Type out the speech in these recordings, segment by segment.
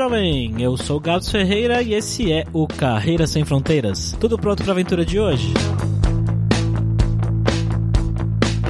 jovem! Eu sou o Gabs Ferreira e esse é o Carreira Sem Fronteiras. Tudo pronto para a aventura de hoje?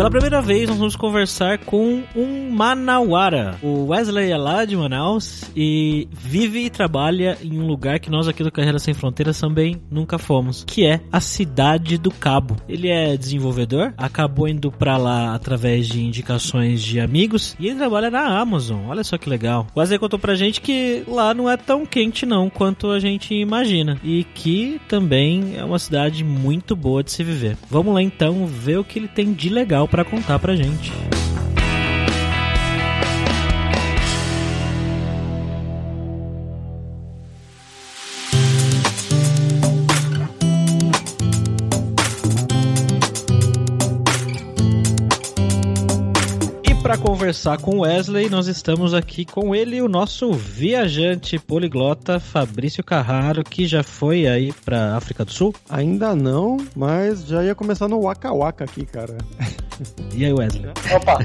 Pela primeira vez, nós vamos conversar com um manauara. O Wesley é lá de Manaus e vive e trabalha em um lugar que nós aqui do Carreira Sem Fronteiras também nunca fomos, que é a Cidade do Cabo. Ele é desenvolvedor, acabou indo para lá através de indicações de amigos e ele trabalha na Amazon. Olha só que legal. O Wesley contou pra gente que lá não é tão quente não quanto a gente imagina e que também é uma cidade muito boa de se viver. Vamos lá então ver o que ele tem de legal para contar pra gente. Para conversar com Wesley, nós estamos aqui com ele, o nosso viajante poliglota Fabrício Carraro, que já foi aí para África do Sul? Ainda não, mas já ia começar no Waka Waka aqui, cara. E aí, Wesley? Opa!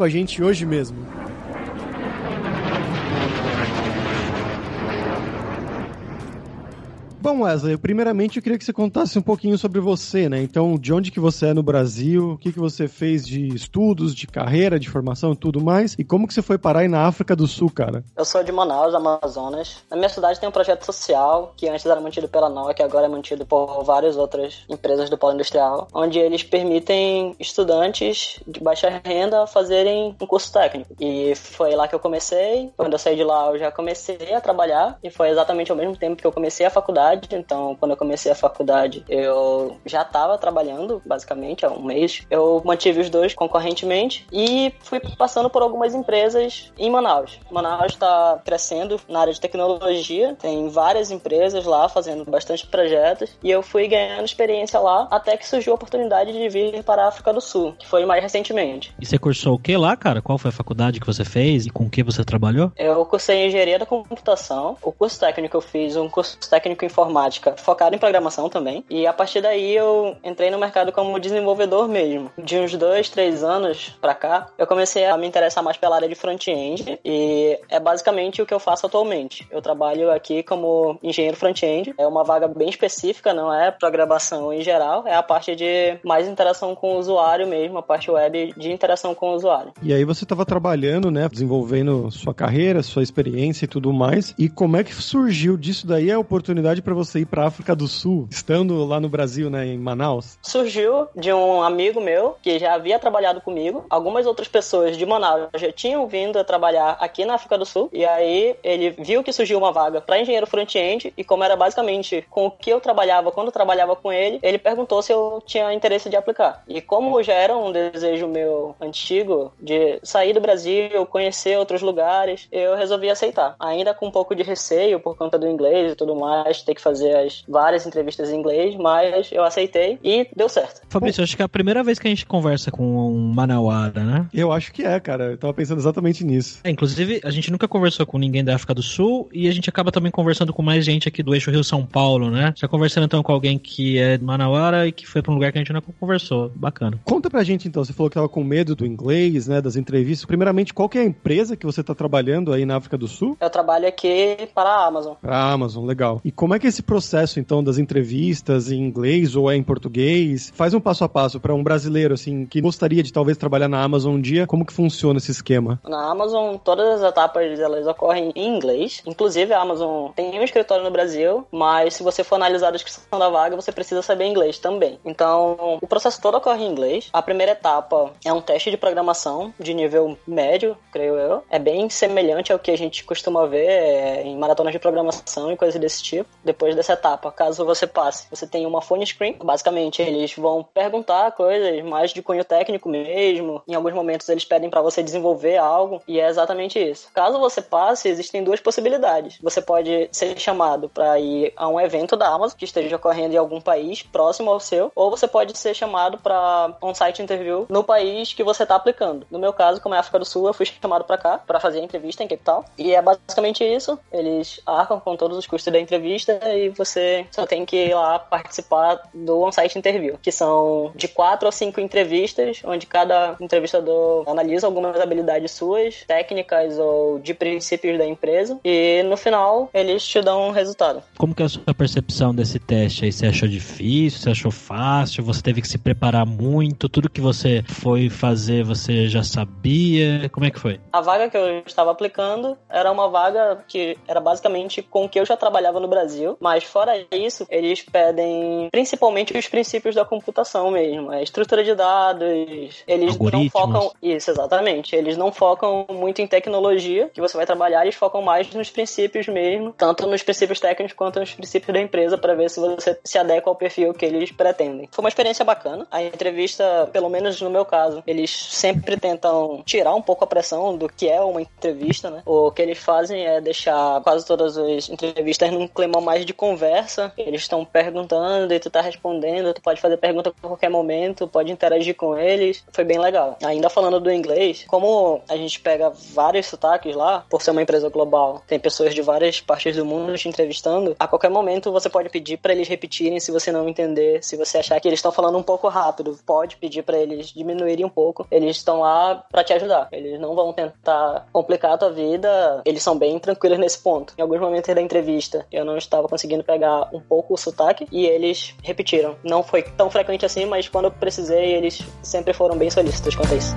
a gente hoje mesmo. Bom, Wesley, primeiramente eu queria que você contasse um pouquinho sobre você, né? Então, de onde que você é no Brasil, o que que você fez de estudos, de carreira, de formação e tudo mais, e como que você foi parar aí na África do Sul, cara? Eu sou de Manaus, Amazonas. Na minha cidade tem um projeto social, que antes era mantido pela Nokia, agora é mantido por várias outras empresas do polo industrial, onde eles permitem estudantes de baixa renda fazerem um curso técnico. E foi lá que eu comecei. Quando eu saí de lá, eu já comecei a trabalhar, e foi exatamente ao mesmo tempo que eu comecei a faculdade faculdade, então quando eu comecei a faculdade eu já estava trabalhando basicamente há um mês. Eu mantive os dois concorrentemente e fui passando por algumas empresas em Manaus. Manaus está crescendo na área de tecnologia, tem várias empresas lá fazendo bastante projetos e eu fui ganhando experiência lá até que surgiu a oportunidade de vir para a África do Sul, que foi mais recentemente. E você cursou o que lá, cara? Qual foi a faculdade que você fez e com que você trabalhou? Eu cursei engenharia da computação. O curso técnico eu fiz um curso técnico em informática focado em programação também. E a partir daí eu entrei no mercado como desenvolvedor mesmo. De uns dois, três anos pra cá, eu comecei a me interessar mais pela área de front-end e é basicamente o que eu faço atualmente. Eu trabalho aqui como engenheiro front-end. É uma vaga bem específica, não é programação em geral, é a parte de mais interação com o usuário mesmo, a parte web de interação com o usuário. E aí você estava trabalhando, né, desenvolvendo sua carreira, sua experiência e tudo mais. E como é que surgiu disso daí a oportunidade para você ir para África do Sul, estando lá no Brasil, né, em Manaus? Surgiu de um amigo meu que já havia trabalhado comigo. Algumas outras pessoas de Manaus já tinham vindo a trabalhar aqui na África do Sul. E aí ele viu que surgiu uma vaga para engenheiro front-end e como era basicamente com o que eu trabalhava quando eu trabalhava com ele, ele perguntou se eu tinha interesse de aplicar. E como já era um desejo meu antigo de sair do Brasil, conhecer outros lugares, eu resolvi aceitar. Ainda com um pouco de receio por conta do inglês e tudo mais, ter que fazer as várias entrevistas em inglês, mas eu aceitei e deu certo. Fabrício, acho que é a primeira vez que a gente conversa com um manauara, né? Eu acho que é, cara. Eu tava pensando exatamente nisso. É, inclusive, a gente nunca conversou com ninguém da África do Sul e a gente acaba também conversando com mais gente aqui do eixo Rio-São Paulo, né? Já conversando então com alguém que é manauara e que foi pra um lugar que a gente nunca conversou. Bacana. Conta pra gente então, você falou que tava com medo do inglês, né, das entrevistas. Primeiramente, qual que é a empresa que você tá trabalhando aí na África do Sul? Eu trabalho aqui para a Amazon. Para a Amazon, legal. E como é que esse processo então das entrevistas em inglês ou é em português? Faz um passo a passo para um brasileiro assim que gostaria de talvez trabalhar na Amazon um dia, como que funciona esse esquema? Na Amazon, todas as etapas elas ocorrem em inglês. Inclusive, a Amazon tem um escritório no Brasil, mas se você for analisar a descrição da vaga, você precisa saber inglês também. Então, o processo todo ocorre em inglês. A primeira etapa é um teste de programação de nível médio, creio eu. É bem semelhante ao que a gente costuma ver é, em maratonas de programação e coisas desse tipo. Depois dessa etapa, caso você passe. Você tem uma phone screen, basicamente eles vão perguntar coisas mais de cunho técnico mesmo. Em alguns momentos eles pedem para você desenvolver algo e é exatamente isso. Caso você passe, existem duas possibilidades. Você pode ser chamado para ir a um evento da Amazon que esteja ocorrendo em algum país próximo ao seu, ou você pode ser chamado para um site interview no país que você está aplicando. No meu caso, como é África do Sul, eu fui chamado para cá para fazer a entrevista em Cape Town. E é basicamente isso. Eles arcam com todos os custos da entrevista e você só tem que ir lá participar do on-site interview, que são de quatro ou cinco entrevistas, onde cada entrevistador analisa algumas habilidades suas, técnicas ou de princípios da empresa, e no final eles te dão um resultado. Como que é a sua percepção desse teste aí? Você achou difícil? Você achou fácil? Você teve que se preparar muito? Tudo que você foi fazer você já sabia? Como é que foi? A vaga que eu estava aplicando era uma vaga que era basicamente com o que eu já trabalhava no Brasil, mas fora isso, eles pedem principalmente os princípios da computação mesmo, a estrutura de dados, eles não focam isso exatamente, eles não focam muito em tecnologia que você vai trabalhar, eles focam mais nos princípios mesmo, tanto nos princípios técnicos quanto nos princípios da empresa para ver se você se adequa ao perfil que eles pretendem. Foi uma experiência bacana. A entrevista, pelo menos no meu caso, eles sempre tentam tirar um pouco a pressão do que é uma entrevista, né? O que eles fazem é deixar quase todas as entrevistas num clima mais de conversa. Eles estão perguntando e tu tá respondendo, tu pode fazer pergunta a qualquer momento, pode interagir com eles. Foi bem legal. Ainda falando do inglês, como a gente pega vários sotaques lá, por ser uma empresa global, tem pessoas de várias partes do mundo te entrevistando, a qualquer momento você pode pedir para eles repetirem se você não entender, se você achar que eles estão falando um pouco rápido, pode pedir para eles diminuírem um pouco. Eles estão lá para te ajudar. Eles não vão tentar complicar a tua vida. Eles são bem tranquilos nesse ponto. Em alguns momentos da entrevista, eu não estava conseguindo pegar um pouco o sotaque e eles repetiram. Não foi tão frequente assim, mas quando eu precisei, eles sempre foram bem solícitos quanto a isso.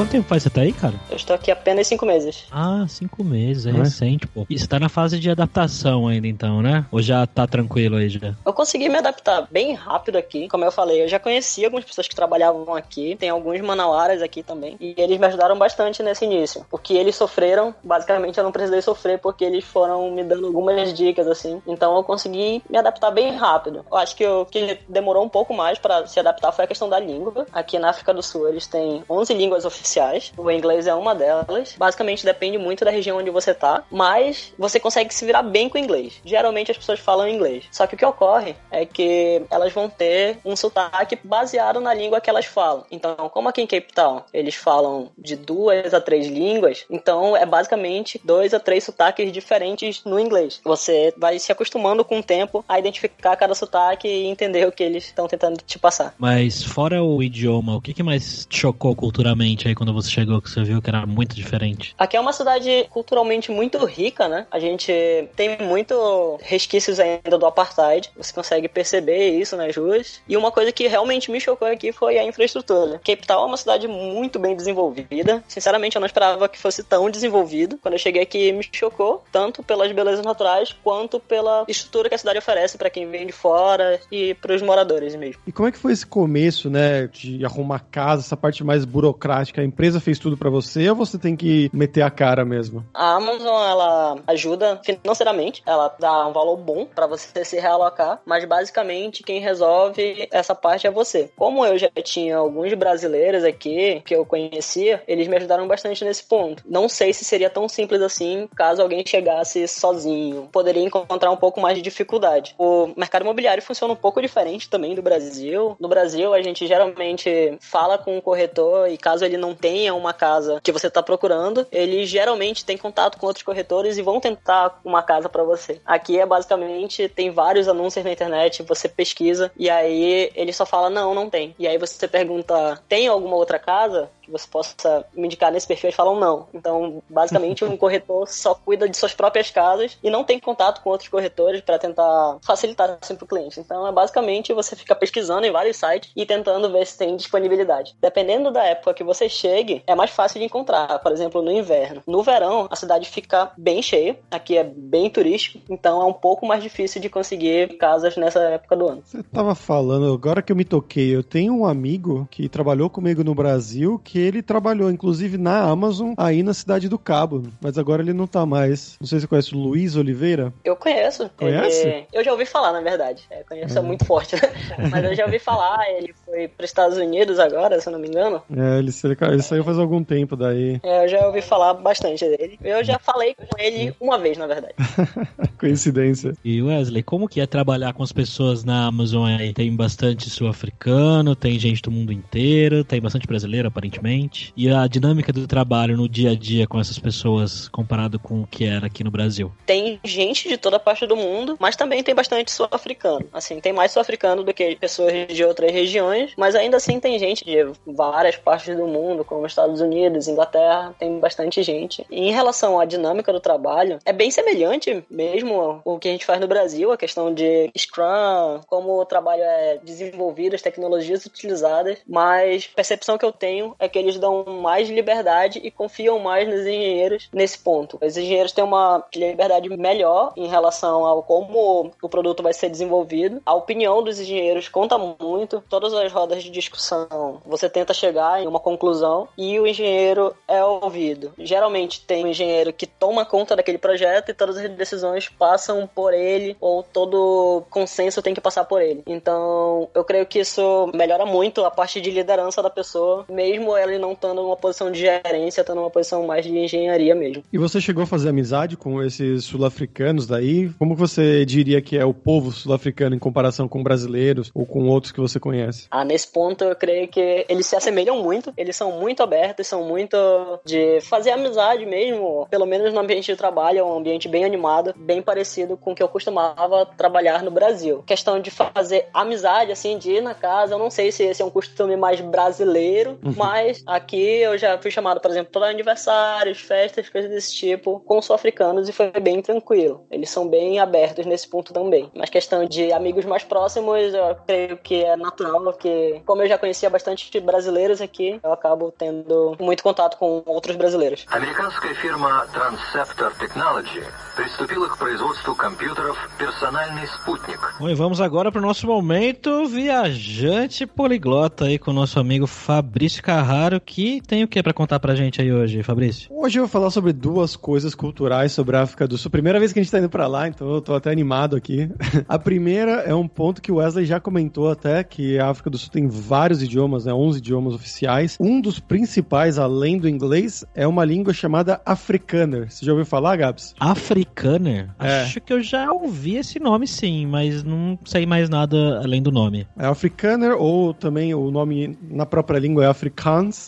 Quanto tempo faz você tá aí, cara? Eu estou aqui apenas cinco meses. Ah, cinco meses, é, é? recente, pô. E você tá na fase de adaptação ainda, então, né? Ou já tá tranquilo aí já? Eu consegui me adaptar bem rápido aqui. Como eu falei, eu já conhecia algumas pessoas que trabalhavam aqui. Tem alguns manauaras aqui também. E eles me ajudaram bastante nesse início. Porque eles sofreram, basicamente eu não precisei sofrer porque eles foram me dando algumas dicas, assim. Então eu consegui me adaptar bem rápido. Eu acho que o que demorou um pouco mais para se adaptar foi a questão da língua. Aqui na África do Sul eles têm 11 línguas oficiais oficiais. O inglês é uma delas. Basicamente depende muito da região onde você tá, mas você consegue se virar bem com o inglês. Geralmente as pessoas falam inglês. Só que o que ocorre é que elas vão ter um sotaque baseado na língua que elas falam. Então, como aqui em Cape Town eles falam de duas a três línguas, então é basicamente dois a três sotaques diferentes no inglês. Você vai se acostumando com o tempo a identificar cada sotaque e entender o que eles estão tentando te passar. Mas fora o idioma, o que, que mais chocou culturalmente aí quando você chegou, que você viu que era muito diferente? Aqui é uma cidade culturalmente muito rica, né? A gente tem muito resquícios ainda do apartheid. Você consegue perceber isso nas ruas. E uma coisa que realmente me chocou aqui foi a infraestrutura. Cape Town é uma cidade muito bem desenvolvida. Sinceramente, eu não esperava que fosse tão desenvolvido. Quando eu cheguei aqui, me chocou, tanto pelas belezas naturais quanto pela estrutura que a cidade oferece para quem vem de fora e para os moradores mesmo. E como é que foi esse começo, né, de arrumar casa, essa parte mais burocrática? Empresa fez tudo para você ou você tem que meter a cara mesmo? A Amazon, ela ajuda financeiramente, ela dá um valor bom para você se realocar, mas basicamente quem resolve essa parte é você. Como eu já tinha alguns brasileiros aqui que eu conhecia, eles me ajudaram bastante nesse ponto. Não sei se seria tão simples assim caso alguém chegasse sozinho. Poderia encontrar um pouco mais de dificuldade. O mercado imobiliário funciona um pouco diferente também do Brasil. No Brasil, a gente geralmente fala com o corretor e caso ele não tenha uma casa que você está procurando, eles geralmente têm contato com outros corretores e vão tentar uma casa para você. Aqui é basicamente tem vários anúncios na internet, você pesquisa e aí ele só fala não, não tem. E aí você pergunta, tem alguma outra casa? Que você possa me indicar nesse perfil, eles falam não. Então, basicamente, um corretor só cuida de suas próprias casas e não tem contato com outros corretores para tentar facilitar assim para o cliente. Então, é basicamente você fica pesquisando em vários sites e tentando ver se tem disponibilidade. Dependendo da época que você chegue, é mais fácil de encontrar. Por exemplo, no inverno. No verão, a cidade fica bem cheia. Aqui é bem turístico, então é um pouco mais difícil de conseguir casas nessa época do ano. Você tava falando, agora que eu me toquei, eu tenho um amigo que trabalhou comigo no Brasil que ele trabalhou, inclusive, na Amazon, aí na cidade do Cabo. Mas agora ele não tá mais. Não sei se você conhece o Luiz Oliveira. Eu conheço. Conhece? Ele- Eu já ouvi falar, na verdade. É, conheço é muito forte, né? Mas eu já ouvi falar, ele foi para os Estados Unidos agora, se eu não me engano. É, ele, ele, ele saiu faz algum tempo daí. É, eu já ouvi falar bastante dele. Eu já falei com ele uma vez, na verdade. Coincidência. E Wesley, como que é trabalhar com as pessoas na Amazon aí? Tem bastante sul-africano, tem gente do mundo inteiro, tem bastante brasileiro, aparentemente. E a dinâmica do trabalho no dia a dia com essas pessoas comparado com o que era aqui no Brasil? Tem gente de toda parte do mundo, mas também tem bastante sul-africano. Assim, tem mais sul-africano do que pessoas de outras regiões, mas ainda assim tem gente de várias partes do mundo, como Estados Unidos, Inglaterra, tem bastante gente. E em relação à dinâmica do trabalho, é bem semelhante mesmo o que a gente faz no Brasil, a questão de Scrum, como o trabalho é desenvolvido, as tecnologias utilizadas, mas a percepção que eu tenho é que eles dão mais liberdade e confiam mais nos engenheiros nesse ponto. Os engenheiros têm uma liberdade melhor em relação ao como o produto vai ser desenvolvido. A opinião dos engenheiros conta muito. Todas as rodas de discussão, você tenta chegar em uma conclusão e o engenheiro é ouvido. Geralmente tem um engenheiro que toma conta daquele projeto e todas as decisões passam por ele ou todo consenso tem que passar por ele. Então, eu creio que isso melhora muito a parte de liderança da pessoa, mesmo ela não estando numa posição de gerência, estando numa posição mais de engenharia mesmo. E você chegou a fazer amizade com esses sul-africanos daí? Como você diria que é o povo sul-africano em comparação com brasileiros ou com outros que você conhece? Ah, nesse ponto eu creio que eles se assemelham muito, eles são muito abertos, são muito de fazer amizade mesmo, pelo menos no ambiente de trabalho, é um ambiente bem animado, bem parecido com o que eu costumava trabalhar no Brasil. Questão de fazer amizade, assim, de ir na casa, eu não sei se esse é um costume mais brasileiro, mas aqui eu já fui chamado, por exemplo, para aniversários, festas, coisas desse tipo, com sul-africanos e foi bem tranquilo. Eles são bem abertos nesse ponto também. Mas questão de amigos mais próximos, eu creio que é natural que, como eu já conhecia bastante brasileiros aqui, eu acabo tendo muito contato com outros brasileiros. Американская фирма Transceptor Technology приступила к производству компьютеров «Персональный спутник». Bom, e vamos agora para o nosso momento viajante poliglota aí com o nosso amigo Fabrício Carraro, que tem o que para contar pra gente aí hoje, Fabrício? Hoje eu vou falar sobre duas coisas culturais sobre a África do Sul. Primeira vez que a gente tá indo pra lá, então eu tô até animado aqui. A primeira é um ponto que o Wesley já comentou até, que a África do Sul tem vários idiomas, né? 11 idiomas oficiais. Um dos principais, além do inglês, é uma língua chamada Afrikaner. Você já ouviu falar, Gabs? Afrikaner? É. Acho que eu já ouvi esse nome sim, mas não sei mais nada além do nome. É Afrikaner, ou também o nome na própria língua é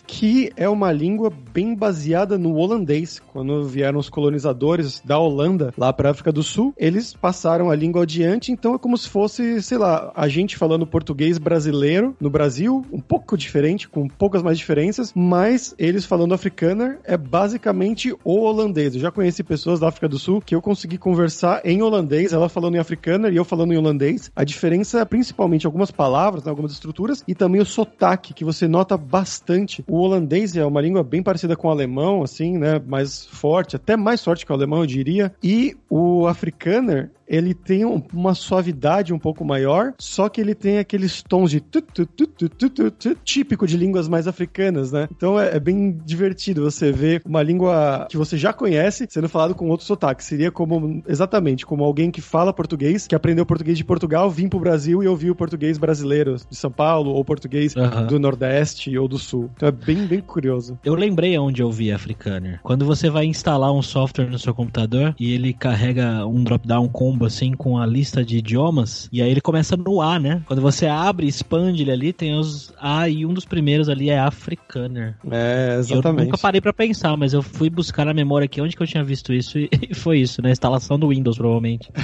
Que é uma língua bem baseada no holandês. Quando vieram os colonizadores da Holanda lá para África do Sul, eles passaram a língua adiante, então é como se fosse, sei lá, a gente falando português brasileiro no Brasil, um pouco diferente, com poucas mais diferenças, mas eles falando Afrikaner é basicamente o holandês. Eu já conheci pessoas da África do Sul que eu consegui conversar em holandês, ela falando em Afrikaner e eu falando em holandês. A diferença é principalmente algumas palavras, né, algumas estruturas e também o sotaque, que você nota bastante. O holandês é uma língua bem parecida com o alemão, assim, né, mais forte, até mais forte que o alemão, eu diria. E o Afrikaner, ele tem um- uma suavidade um pouco maior, só que ele tem aqueles tons de tu, tu, tu, típico de línguas mais africanas, né? Então é, é bem divertido você ver uma língua que você já conhece sendo falado com outro sotaque. Seria como, exatamente, como alguém que fala português, que aprendeu português de Portugal, vir pro Brasil e ouvir o português brasileiro de São Paulo, ou português Aham. do Nordeste ou do Sul. Então é bem, bem curioso. Eu lembrei onde eu vi Afrikaner. Quando você vai instalar um software no seu computador e ele carrega um drop-down combo assim com a lista de idiomas, e aí ele começa no A, né? Quando você abre e expande ele ali, tem os A e um dos primeiros ali é Afrikaner. É, Eu exatamente. nunca parei pra pensar, mas eu fui buscar na memória aqui onde que eu tinha visto isso e, foi isso, na instalação do Windows, provavelmente.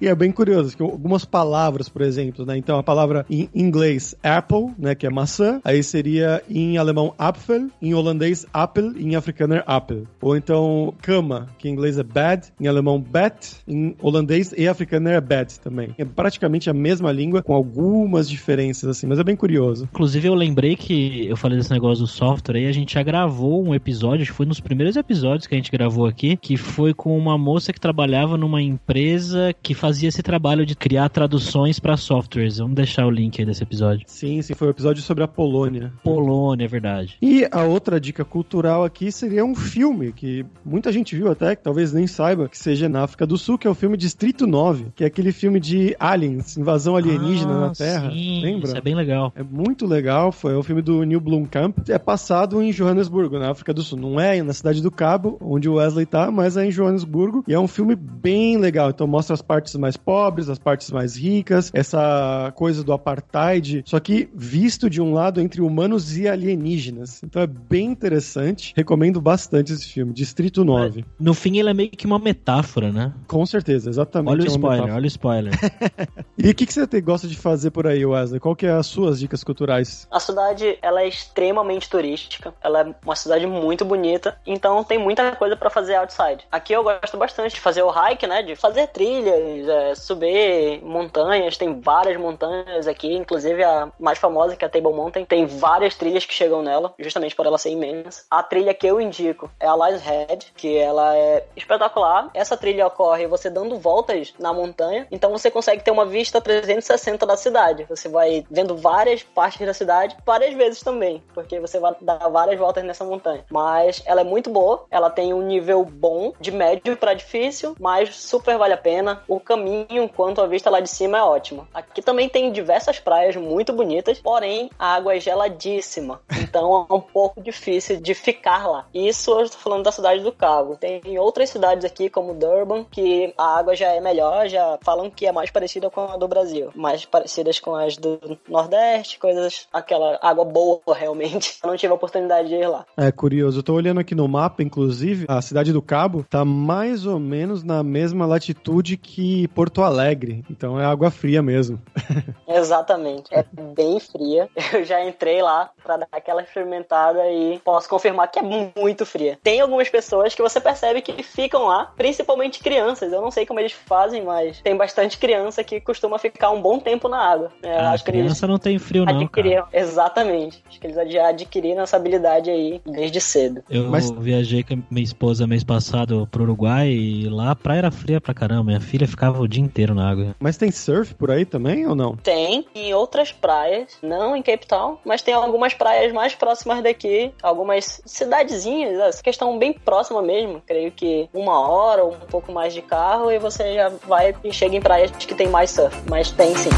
E é bem curioso, que algumas palavras, por exemplo, né? Então a palavra em inglês apple, né, que é maçã, aí seria em alemão Apfel, em holandês Apple, em afrikaner Apple. Ou então cama, que em inglês é bed, em alemão bed, em holandês irlandês e africano é bad também. É praticamente a mesma língua, com algumas diferenças, assim, mas é bem curioso. Inclusive, eu lembrei que eu falei desse negócio do software aí, a gente já gravou um episódio, acho que foi nos primeiros episódios que a gente gravou aqui, que foi com uma moça que trabalhava numa empresa que fazia esse trabalho de criar traduções para softwares. Vamos deixar o link aí desse episódio. Sim, sim, foi o um episódio sobre a Polônia. Polônia, é verdade. E a outra dica cultural aqui seria um filme que muita gente viu até, que talvez nem saiba, que seja na África do Sul, que é o filme Distrito 9, que é aquele filme de aliens, invasão alienígena ah, na Terra. Sim, Lembra? Isso é bem legal. É muito legal, foi o filme do Neil Blomkamp. É passado em Johannesburgo, na África do Sul. Não é na cidade do Cabo, onde o Wesley tá, mas é em Johannesburgo. E é um filme bem legal. Então mostra as partes mais pobres, as partes mais ricas, essa coisa do apartheid, só que visto de um lado entre humanos e alienígenas. Então é bem interessante. Recomendo bastante esse filme, Distrito 9. No fim, ele é meio que uma metáfora, né? Com certeza, exatamente. Olha o spoiler, metáfora. olha o spoiler. E o que, que você te- gosta de fazer por aí, Wesley? Qual que é as suas dicas culturais? A cidade, ela é extremamente turística. Ela é uma cidade muito bonita, então tem muita coisa pra fazer outside. Aqui eu gosto bastante de fazer o hike, né? De fazer trilhas, é, subir montanhas. Tem várias montanhas aqui, inclusive a mais famosa, que é a Table Mountain, tem várias trilhas que chegam nela, justamente por ela ser imensa. A trilha que eu indico é a Lions Head, que ela é espetacular. Essa trilha ocorre você dando voltas na montanha, então você consegue ter uma vista 360 da cidade. Você vai vendo várias partes da cidade, várias vezes também, porque você vai dar várias voltas nessa montanha. Mas ela é muito boa, ela tem um nível bom, de médio para difícil, mas super vale a pena. O caminho quanto a vista lá de cima é ótimo. Aqui também tem diversas praias muito bonitas, porém a água é geladíssima, então é um pouco difícil de ficar lá. Isso eu estou falando da cidade do Cabo. Tem outras cidades aqui, como Durban, que a água já é melhor, já falam que é mais parecida com a do Brasil, mais parecidas com as do Nordeste, coisas, aquela água boa realmente. Eu não tive a oportunidade de ir lá. É curioso, eu tô olhando aqui no mapa, inclusive, a cidade do Cabo tá mais ou menos na mesma latitude que Porto Alegre. Então é água fria mesmo. Exatamente. É bem fria. Eu já entrei lá pra dar aquela experimentada e posso confirmar que é muito fria. Tem algumas pessoas que você percebe que ficam lá, principalmente crianças. Eu não sei como eles fazem, mas tem bastante criança que costuma ficar um bom tempo na água. É, a acho que eles criança não tem frio, não, cara. adquiriram. Exatamente. Acho que eles já adquiriram essa habilidade aí desde cedo. Eu Mas- viajei com a minha esposa mês passado pro Uruguai e lá a praia era fria pra caramba. Minha filha ficava o dia inteiro na água. Mas tem surf por aí também ou não? Tem em outras praias, não em Cape Town, mas tem algumas praias mais próximas daqui, algumas cidadezinhas, essa questão bem próxima mesmo, creio que uma hora ou um pouco mais de carro e você vai e chega em praias que tem mais surf, mas tem sim.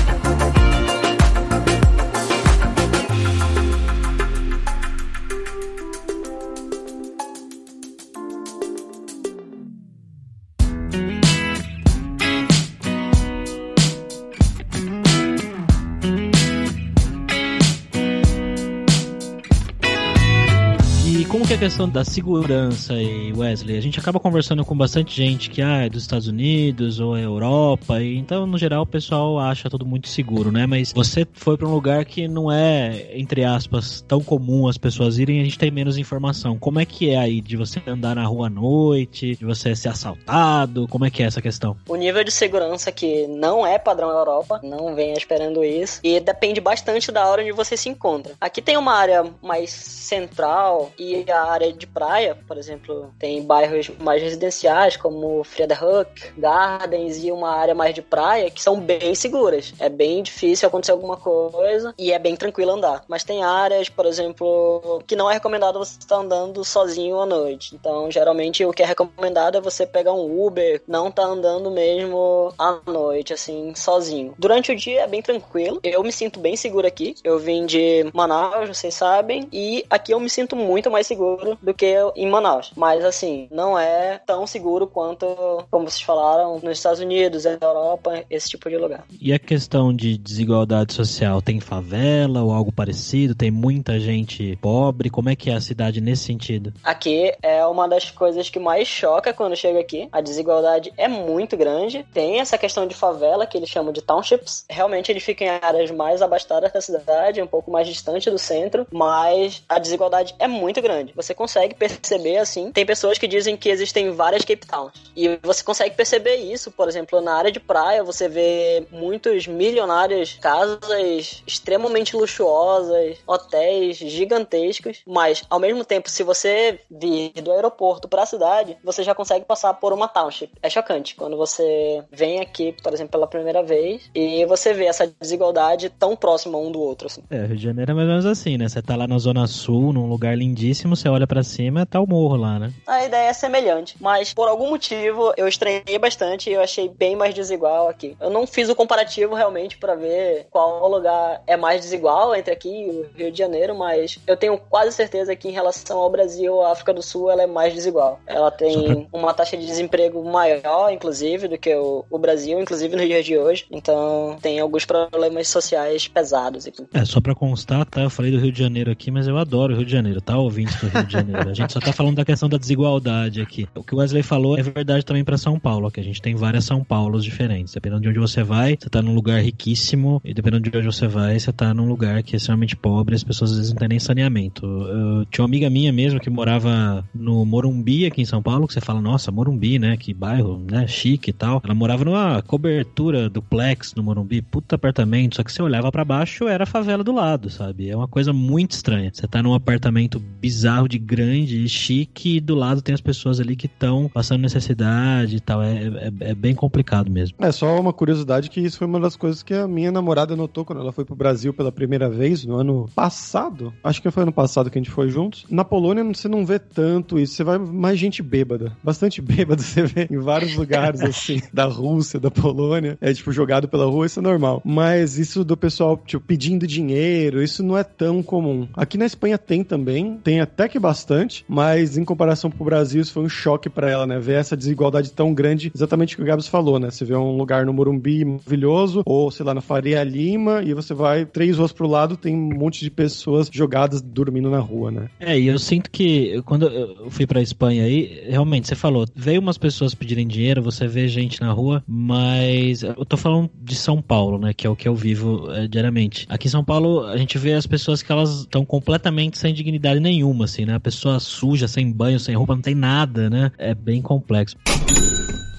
A questão da segurança aí, Wesley? A gente acaba conversando com bastante gente que ah, é dos Estados Unidos ou é Europa, e então, no geral, o pessoal acha tudo muito seguro, né? Mas você foi pra um lugar que não é, entre aspas, tão comum as pessoas irem e a gente tem menos informação. Como é que é aí de você andar na rua à noite, de você ser assaltado? Como é que é essa questão? O nível de segurança que não é padrão Europa, não venha esperando isso, e depende bastante da hora onde você se encontra. Aqui tem uma área mais central e a área de praia, por exemplo, tem bairros mais residenciais como Friedhoek, Gardens e uma área mais de praia que são bem seguras. É bem difícil acontecer alguma coisa e é bem tranquilo andar. Mas tem áreas, por exemplo, que não é recomendado você estar andando sozinho à noite. Então, geralmente o que é recomendado é você pegar um Uber, não tá andando mesmo à noite, assim, sozinho. Durante o dia é bem tranquilo. Eu me sinto bem seguro aqui. Eu vim de Manaus, vocês sabem, e aqui eu me sinto muito mais seguro do que em Manaus. Mas assim, não é tão seguro quanto, como vocês falaram, nos Estados Unidos, na Europa, esse tipo de lugar. E a questão de desigualdade social? Tem favela ou algo parecido? Tem muita gente pobre? Como é que é a cidade nesse sentido? Aqui é uma das coisas que mais choca quando chega aqui. A desigualdade é muito grande. Tem essa questão de favela, que eles chamam de townships. Realmente ele fica em áreas mais abastadas da cidade, um pouco mais distante do centro, mas a desigualdade é muito grande. Você consegue perceber assim. Tem pessoas que dizem que existem várias Cape Towns. E você consegue perceber isso, por exemplo, na área de praia, você vê muitos milionários, casas extremamente luxuosas, hotéis gigantescos, mas ao mesmo tempo, se você vir do aeroporto para a cidade, você já consegue passar por uma township. É chocante quando você vem aqui, por exemplo, pela primeira vez e você vê essa desigualdade tão próxima um do outro. Assim. É, Rio de Janeiro é mais ou menos assim, né? Você tá lá na Zona Sul, num lugar lindíssimo, você olha para cima, tá o morro lá, né? A ideia é semelhante, mas por algum motivo eu estranhei bastante e eu achei bem mais desigual aqui. Eu não fiz o comparativo realmente para ver qual lugar é mais desigual entre aqui e o Rio de Janeiro, mas eu tenho quase certeza que em relação ao Brasil, a África do Sul ela é mais desigual. Ela tem uma taxa de desemprego maior, inclusive, do que o, o Brasil, inclusive no dia de hoje. Então tem alguns problemas sociais pesados aqui. É, só pra constar, tá? Eu falei do Rio de Janeiro aqui, mas eu adoro o Rio de Janeiro, tá? Ouvintes do Rio de Janeiro. A gente só tá falando da questão da desigualdade aqui. O que o Wesley falou é verdade também para São Paulo, que a gente tem várias São Paulos diferentes. Dependendo de onde você vai, você tá num lugar riquíssimo, e dependendo de onde você vai, você tá num lugar que é extremamente pobre, as pessoas às vezes não têm nem saneamento. Eu tinha uma amiga minha mesmo que morava no Morumbi, aqui em São Paulo, que você fala, nossa, Morumbi, né? Que bairro, né? Chique e tal. Ela morava numa cobertura duplex no Morumbi, puta apartamento, só que você olhava para baixo, era a favela do lado, sabe? É uma coisa muito estranha. Você tá num apartamento bizarro de grande e chique, e do lado tem as pessoas ali que estão passando necessidade e tal. É, é, é, bem complicado mesmo. É só uma curiosidade que isso foi uma das coisas que a minha namorada notou quando ela foi pro Brasil pela primeira vez, no ano passado. Acho que foi ano passado que a gente foi juntos. Na Polônia você não vê tanto isso, você vai mais gente bêbada. Bastante bêbada você vê em vários lugares, assim, da Rússia, da Polônia. É tipo jogado pela rua, isso é normal. Mas isso do pessoal, tipo, pedindo dinheiro, isso não é tão comum. Aqui na Espanha tem também, tem até que bastante, mas em comparação pro Brasil, isso foi um choque para ela, né? Ver essa desigualdade tão grande, exatamente o que o Gabs falou, né? Você vê um lugar no Morumbi maravilhoso, ou sei lá, na Faria Lima, e você vai três ruas pro lado, tem um monte de pessoas jogadas dormindo na rua, né? É, e eu sinto que quando eu fui pra Espanha aí, realmente, você falou, veio umas pessoas pedirem dinheiro, você vê gente na rua, mas eu tô falando de São Paulo, né? Que é o que eu vivo é, diariamente. Aqui em São Paulo, a gente vê as pessoas que elas estão completamente sem dignidade nenhuma, assim, né? A pessoa suja, sem banho, sem roupa, não tem nada, né? É bem complexo.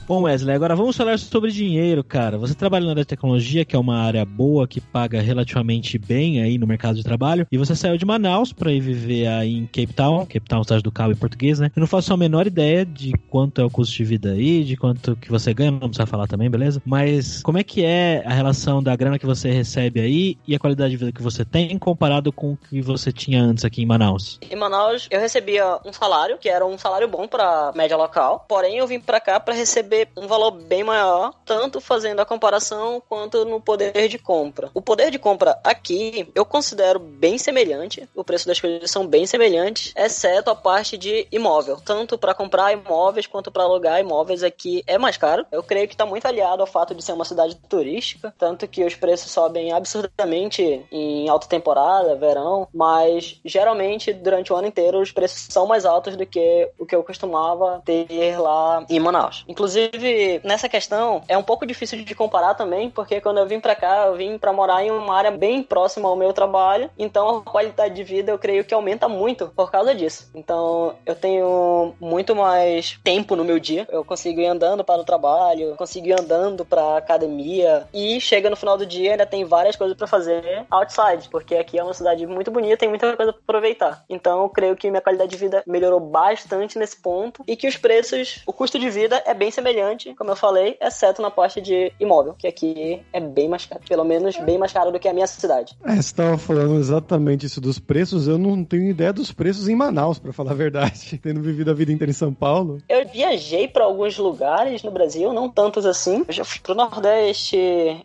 Bom, Wesley, agora vamos falar sobre dinheiro, cara. Você trabalha na área de tecnologia, que é uma área boa, que paga relativamente bem aí no mercado de trabalho, e você saiu de Manaus para ir viver aí em Cape Town, Cape Town, cidade do Cabo em português, né? Eu não faço a menor ideia de quanto é o custo de vida aí, de quanto que você ganha, não precisa falar também, beleza? Mas como é que é a relação da grana que você recebe aí e a qualidade de vida que você tem comparado com o que você tinha antes aqui em Manaus? Em Manaus, eu recebia um salário, que era um salário bom para média local, porém eu vim para cá para receber receber um valor bem maior, tanto fazendo a comparação quanto no poder de compra. O poder de compra aqui eu considero bem semelhante, o preço das coisas são bem semelhantes, exceto a parte de imóvel. Tanto para comprar imóveis quanto para alugar imóveis aqui é mais caro. Eu creio que está muito aliado ao fato de ser uma cidade turística, tanto que os preços sobem absurdamente em alta temporada, verão, mas geralmente durante o ano inteiro os preços são mais altos do que o que eu costumava ter lá em Manaus. Inclusive Inclusive, nessa questão, é um pouco difícil de comparar também, porque quando eu vim para cá, eu vim para morar em uma área bem próxima ao meu trabalho, então a qualidade de vida eu creio que aumenta muito por causa disso. Então, eu tenho muito mais tempo no meu dia, eu consigo ir andando para o trabalho, consigo ir andando para academia e chega no final do dia ainda tem várias coisas para fazer outside, porque aqui é uma cidade muito bonita, tem muita coisa para aproveitar. Então, eu creio que minha qualidade de vida melhorou bastante nesse ponto e que os preços, o custo de vida é bem semelhante semelhante, como eu falei, exceto na parte de imóvel, que aqui é bem mais caro. Pelo menos bem mais caro do que a minha cidade. É, você estava falando exatamente isso dos preços. Eu não tenho ideia dos preços em Manaus, para falar a verdade. Tendo vivido a vida inteira em São Paulo. Eu viajei para alguns lugares no Brasil, não tantos assim. Eu já fui pro Nordeste,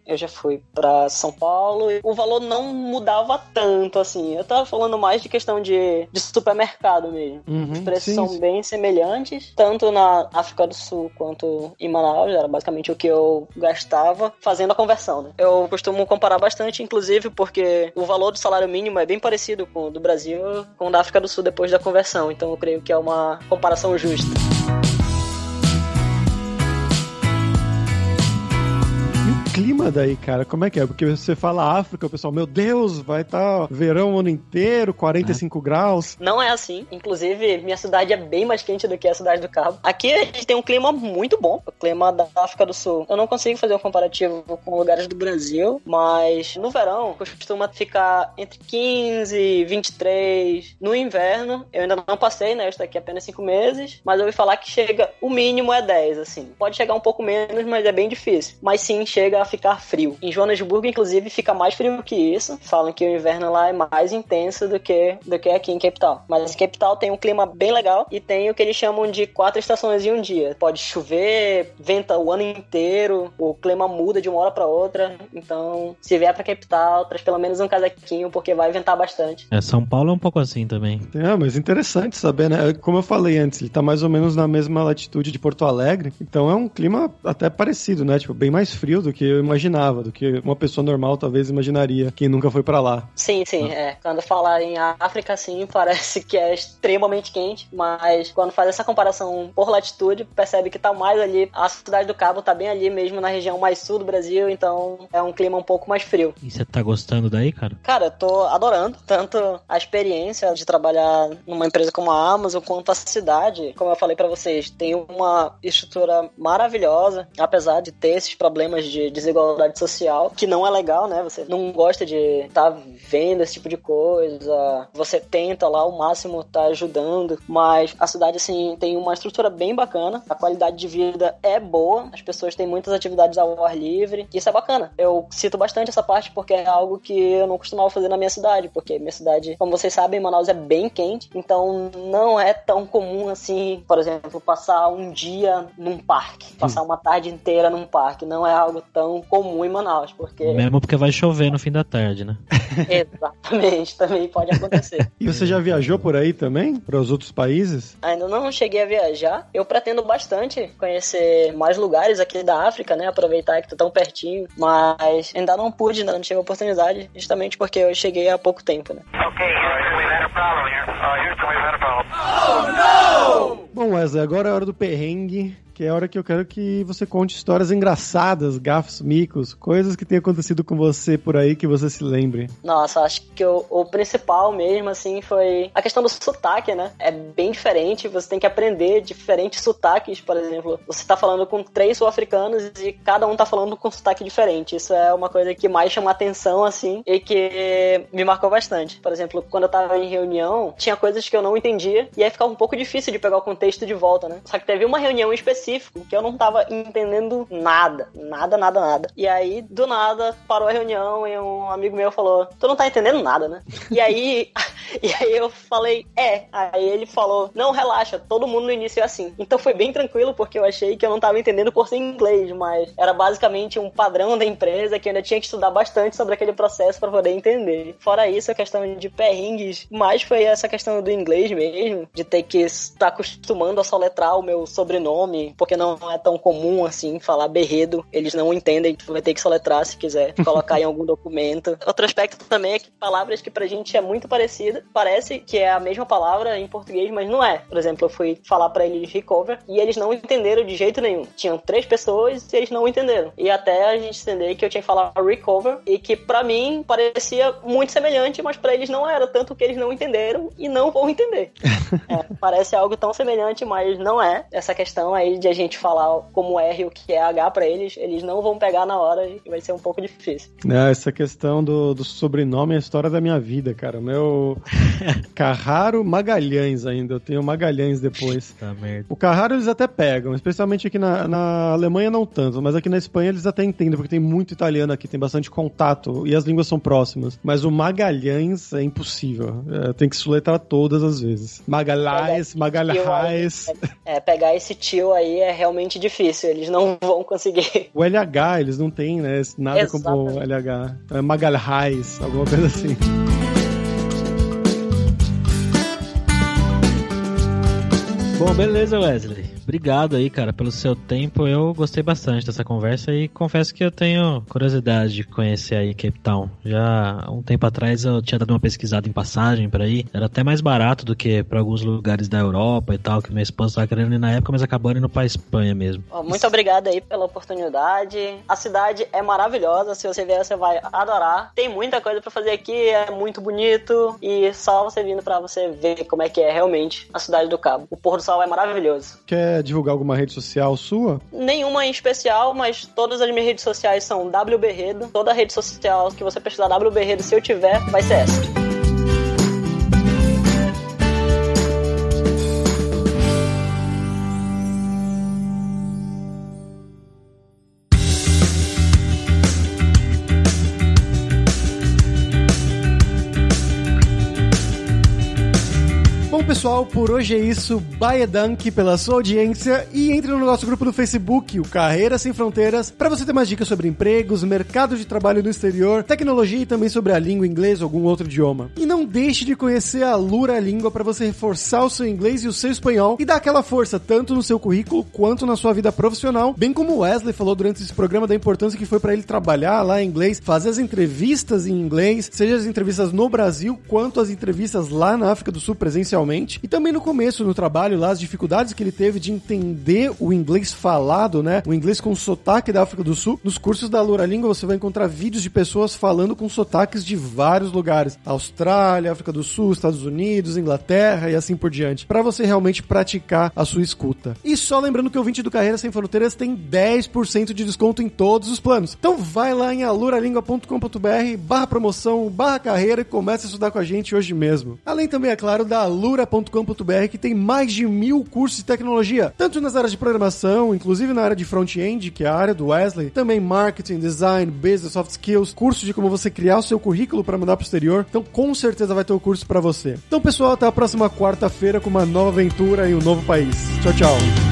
eu já fui para São Paulo. O valor não mudava tanto assim. Eu tava falando mais de questão de, de supermercado mesmo. Uhum, Os preços sim, são sim. bem semelhantes, tanto na África do Sul quanto em Manaus, era basicamente o que eu gastava fazendo a conversão. Né? Eu costumo comparar bastante, inclusive, porque o valor do salário mínimo é bem parecido com o do Brasil com o da África do Sul depois da conversão, então eu creio que é uma comparação justa. Clima daí, cara, como é que é? Porque você fala África, o pessoal, meu Deus, vai estar tá verão o ano inteiro, 45 é. graus. Não é assim. Inclusive, minha cidade é bem mais quente do que a cidade do Cabo. Aqui a gente tem um clima muito bom, o clima da África do Sul. Eu não consigo fazer um comparativo com lugares do Brasil, mas no verão costuma ficar entre 15 e 23. No inverno, eu ainda não passei, né? Eu estou aqui apenas 5 meses, mas eu ouvi falar que chega, o mínimo é 10, assim. Pode chegar um pouco menos, mas é bem difícil. Mas sim, chega a ficar frio. Em Joanesburgo, inclusive, fica mais frio que isso. Falam que o inverno lá é mais intenso do que, do que aqui em Cape Town. Mas Cape Town tem um clima bem legal e tem o que eles chamam de quatro estações em um dia. Pode chover, venta o ano inteiro, o clima muda de uma hora para outra. Então, se vier pra Cape Town, traz pelo menos um casaquinho, porque vai ventar bastante. É, São Paulo é um pouco assim também. É, mas interessante saber, né? Como eu falei antes, ele tá mais ou menos na mesma latitude de Porto Alegre, então é um clima até parecido, né? Tipo, bem mais frio do que eu imaginava, do que uma pessoa normal talvez imaginaria, quem nunca foi para lá. Sim, sim, ah. é. Quando fala em África, sim, parece que é extremamente quente, mas quando faz essa comparação por latitude, percebe que tá mais ali, a cidade do Cabo tá bem ali mesmo na região mais sul do Brasil, então é um clima um pouco mais frio. E você tá gostando daí, cara? Cara, eu tô adorando tanto a experiência de trabalhar numa empresa como a Amazon quanto a cidade. Como eu falei para vocês, tem uma estrutura maravilhosa, apesar de ter esses problemas de desigualdade social, que não é legal, né? Você não gosta de estar tá vendo esse tipo de coisa, você tenta lá o máximo estar tá ajudando, mas a cidade, assim, tem uma estrutura bem bacana, a qualidade de vida é boa, as pessoas têm muitas atividades ao ar livre, e isso é bacana. Eu cito bastante essa parte porque é algo que eu não costumava fazer na minha cidade, porque minha cidade, como vocês sabem, Manaus é bem quente, então não é tão comum assim, por exemplo, passar um dia num parque, passar uma tarde inteira num parque, não é algo tão comum em Manaus, porque... Mesmo porque vai chover no fim da tarde, né? Exatamente, também pode acontecer. e você já viajou por aí também? Para os outros países? Ainda não cheguei a viajar. Eu pretendo bastante conhecer mais lugares aqui da África, né? Aproveitar que tô tão pertinho. Mas ainda não pude, ainda não tive a oportunidade, justamente porque eu cheguei há pouco tempo, né? Ok, we've had a problem here. Uh, Houston, we've had a problem. Oh, no! Bom, Wesley, agora é a hora do perrengue que é a hora que eu quero que você conte histórias engraçadas, gafos, micos, coisas que tenham acontecido com você por aí que você se lembre. Nossa, acho que o, o principal mesmo, assim, foi a questão do sotaque, né? É bem diferente, você tem que aprender diferentes sotaques, por exemplo. Você tá falando com três sul-africanos e cada um tá falando com sotaque diferente. Isso é uma coisa que mais chama atenção, assim, e que me marcou bastante. Por exemplo, quando eu tava em reunião, tinha coisas que eu não entendia e aí ficava um pouco difícil de pegar o de volta, né? Só que teve uma reunião específica que eu não tava entendendo nada. Nada, nada, nada. E aí, do nada, parou a reunião e um amigo meu falou: Tu não tá entendendo nada, né? E aí, e aí eu falei: É. Aí ele falou: Não, relaxa, todo mundo no início é assim. Então foi bem tranquilo, porque eu achei que eu não tava entendendo por ser inglês, mas era basicamente um padrão da empresa que eu ainda tinha que estudar bastante sobre aquele processo para poder entender. Fora isso, a questão de perrengues, mais foi essa questão do inglês mesmo, de ter que estar acostumando a soletrar o meu sobrenome porque não é tão comum assim falar berredo, eles não entendem, tu vai ter que soletrar se quiser colocar em algum documento. Outro aspecto também é que palavras que pra gente é muito parecida, parece que é a mesma palavra em português, mas não é. Por exemplo, eu fui falar para eles recover e eles não entenderam de jeito nenhum. Tinham três pessoas e eles não entenderam. E até a gente entender que eu tinha que falar recover e que para mim parecia muito semelhante, mas para eles não era, tanto que eles não entenderam e não vão entender. é, parece algo tão semelhante, mas não é. Essa questão aí de a gente falar como R o que é H para eles, eles não vão pegar na hora e vai ser um pouco difícil. É, essa questão do, do sobrenome é a história da minha vida, cara. O meu Carraro Magalhães ainda, eu tenho Magalhães depois. Tá merda. O Carraro eles até pegam, especialmente aqui na, na Alemanha não tanto, mas aqui na Espanha eles até entendem, porque tem muito italiano aqui, tem bastante contato e as línguas são próximas. Mas o Magalhães é impossível, é, tem que soletrar todas as vezes. Magalhães, Magalhães. É, é, pegar esse tio aí é realmente difícil, eles não vão conseguir. O LH, eles não têm, né? Nada Exatamente. como LH. Então é Magalhães, alguma coisa assim. Bom, beleza, Wesley. Obrigado aí, cara, pelo seu tempo. Eu gostei bastante dessa conversa e confesso que eu tenho curiosidade de conhecer aí Cape Town. Já um tempo atrás eu tinha dado uma pesquisada em passagem para ir. Era até mais barato do que para alguns lugares da Europa e tal, que minha esposa estava querendo ir na época, mas acabaram indo pra Espanha mesmo. Muito obrigado aí pela oportunidade. A cidade é maravilhosa. Se você vier, você vai adorar. Tem muita coisa para fazer aqui, é muito bonito. E só você vindo para você ver como é que é realmente a cidade do Cabo. O pôr do sol é maravilhoso. Quer divulgar alguma rede social sua? Nenhuma em especial, mas todas as minhas redes sociais são WBRedo. Toda rede social que você precisar WBRedo, se eu tiver, vai ser essa. Pessoal, por hoje é isso. Baia Dunk pela sua audiência e entre no nosso grupo do Facebook, o Carreira Sem Fronteiras, para você ter mais dicas sobre empregos, mercado de trabalho no exterior, tecnologia e também sobre a língua inglesa ou algum outro idioma. E não deixe de conhecer a Lura Língua para você reforçar o seu inglês e o seu espanhol e dar aquela força tanto no seu currículo quanto na sua vida profissional, bem como Wesley falou durante esse programa da importância que foi para ele trabalhar lá em inglês, fazer as entrevistas em inglês, seja as entrevistas no Brasil quanto as entrevistas lá na África do Sul presencialmente e também no começo no trabalho lá as dificuldades que ele teve de entender o inglês falado, né? O inglês com sotaque da África do Sul. Nos cursos da Lura Língua você vai encontrar vídeos de pessoas falando com sotaques de vários lugares: Austrália, África do Sul, Estados Unidos, Inglaterra e assim por diante, para você realmente praticar a sua escuta. E só lembrando que o 20 do Carreira Sem Fronteiras tem 10% de desconto em todos os planos. Então vai lá em aluralingua.com.br barra promoção, barra carreira e comece a estudar com a gente hoje mesmo. Além também, é claro, da Lura cultura.com.br que tem mais de mil cursos de tecnologia, tanto nas áreas de programação, inclusive na área de front-end, que é a área do Wesley, também marketing, design, business, soft skills, curso de como você criar o seu currículo para mandar pro exterior. Então, com certeza vai ter o um curso para você. Então, pessoal, até a próxima quarta-feira com uma nova aventura em um novo país. Tchau, tchau.